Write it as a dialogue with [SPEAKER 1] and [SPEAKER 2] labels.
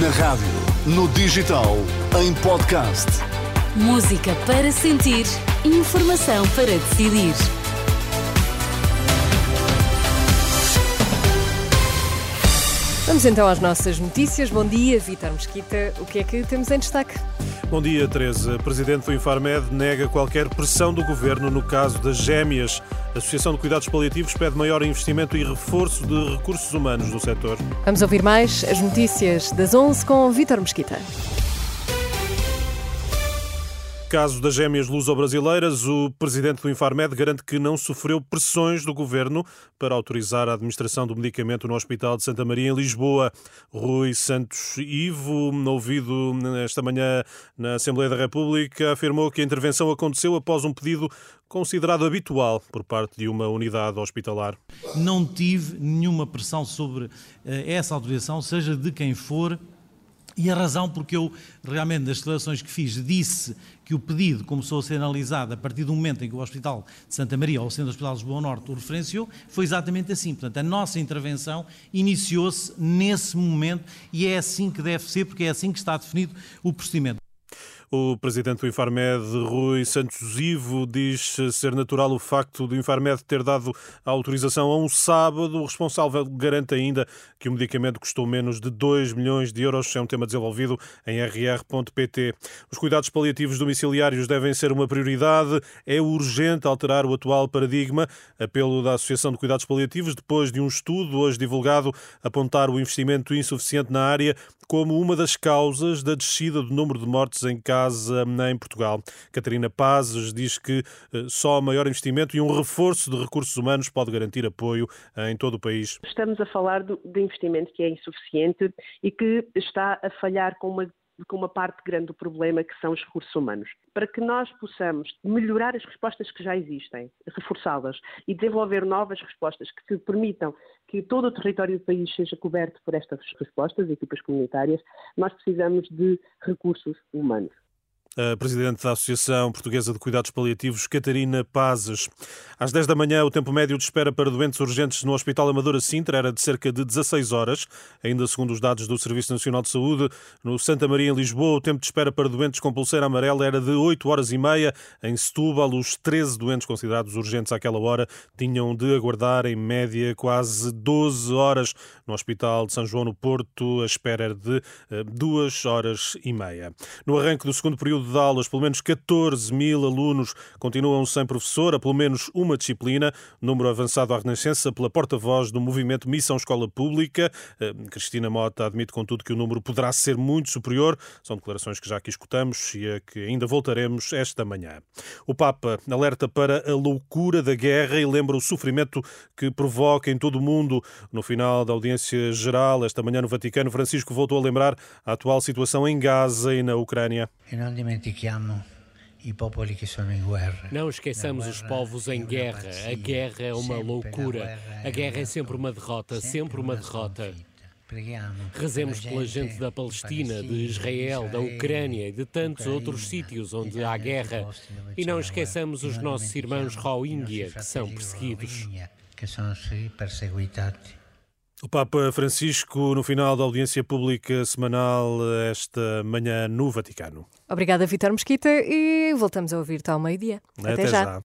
[SPEAKER 1] Na rádio, no digital, em podcast.
[SPEAKER 2] Música para sentir, informação para decidir.
[SPEAKER 3] Vamos então às nossas notícias. Bom dia, Vítor Mesquita. O que é que temos em destaque?
[SPEAKER 4] Bom dia, Teresa. Presidente do Infarmed nega qualquer pressão do governo no caso das gêmeas. A Associação de Cuidados Paliativos pede maior investimento e reforço de recursos humanos no setor.
[SPEAKER 3] Vamos ouvir mais as notícias das 11 com Vítor Mesquita
[SPEAKER 4] caso das gêmeas luso-brasileiras, o presidente do Infarmed garante que não sofreu pressões do governo para autorizar a administração do medicamento no Hospital de Santa Maria, em Lisboa. Rui Santos Ivo, ouvido esta manhã na Assembleia da República, afirmou que a intervenção aconteceu após um pedido considerado habitual por parte de uma unidade hospitalar.
[SPEAKER 5] Não tive nenhuma pressão sobre eh, essa autorização, seja de quem for e a razão porque eu, realmente, das declarações que fiz, disse que o pedido começou a ser analisado a partir do momento em que o Hospital de Santa Maria, ou o Centro Hospital de Lisboa Norte, o referenciou, foi exatamente assim. Portanto, a nossa intervenção iniciou-se nesse momento e é assim que deve ser, porque é assim que está definido o procedimento.
[SPEAKER 4] O presidente do Infarmed, Rui Santos Ivo, diz ser natural o facto do Infarmed ter dado a autorização a um sábado. O responsável garante ainda que o medicamento custou menos de 2 milhões de euros. É um tema desenvolvido em rr.pt. Os cuidados paliativos domiciliários devem ser uma prioridade. É urgente alterar o atual paradigma. Apelo da Associação de Cuidados Paliativos, depois de um estudo hoje divulgado, apontar o investimento insuficiente na área como uma das causas da descida do número de mortes em casa em Portugal. Catarina Pazes diz que eh, só maior investimento e um reforço de recursos humanos pode garantir apoio em todo o país.
[SPEAKER 6] Estamos a falar de investimento que é insuficiente e que está a falhar com uma com uma parte grande do problema que são os recursos humanos. Para que nós possamos melhorar as respostas que já existem, reforçá-las e desenvolver novas respostas que permitam que todo o território do país seja coberto por estas respostas, equipas comunitárias, nós precisamos de recursos humanos
[SPEAKER 4] a Presidente da Associação Portuguesa de Cuidados Paliativos, Catarina Pazes. Às 10 da manhã, o tempo médio de espera para doentes urgentes no Hospital Amadora Sintra era de cerca de 16 horas. Ainda segundo os dados do Serviço Nacional de Saúde, no Santa Maria, em Lisboa, o tempo de espera para doentes com pulseira amarela era de 8 horas e meia. Em Setúbal, os 13 doentes considerados urgentes àquela hora tinham de aguardar, em média, quase 12 horas. No Hospital de São João, no Porto, a espera era de 2 eh, horas e meia. No arranque do segundo período de aulas, pelo menos 14 mil alunos continuam sem professor, a pelo menos uma disciplina, número avançado à Renascença pela porta-voz do movimento Missão Escola Pública. Eh, Cristina Mota admite, contudo, que o número poderá ser muito superior. São declarações que já aqui escutamos e a que ainda voltaremos esta manhã. O Papa alerta para a loucura da guerra e lembra o sofrimento que provoca em todo o mundo. No final da audiência geral, esta manhã no Vaticano, Francisco voltou a lembrar a atual situação em Gaza e na Ucrânia.
[SPEAKER 7] Não esqueçamos os povos em guerra. A guerra é uma loucura. A guerra é sempre uma derrota, sempre uma derrota. Rezemos pela gente da Palestina, de Israel, da Ucrânia e de tantos outros sítios onde há guerra. E não esqueçamos os nossos irmãos Rohingya, que são perseguidos.
[SPEAKER 4] O Papa Francisco, no final da audiência pública semanal, esta manhã no Vaticano.
[SPEAKER 3] Obrigada, Vitor Mesquita, e voltamos a ouvir-te ao meio-dia.
[SPEAKER 4] Até, Até já. já.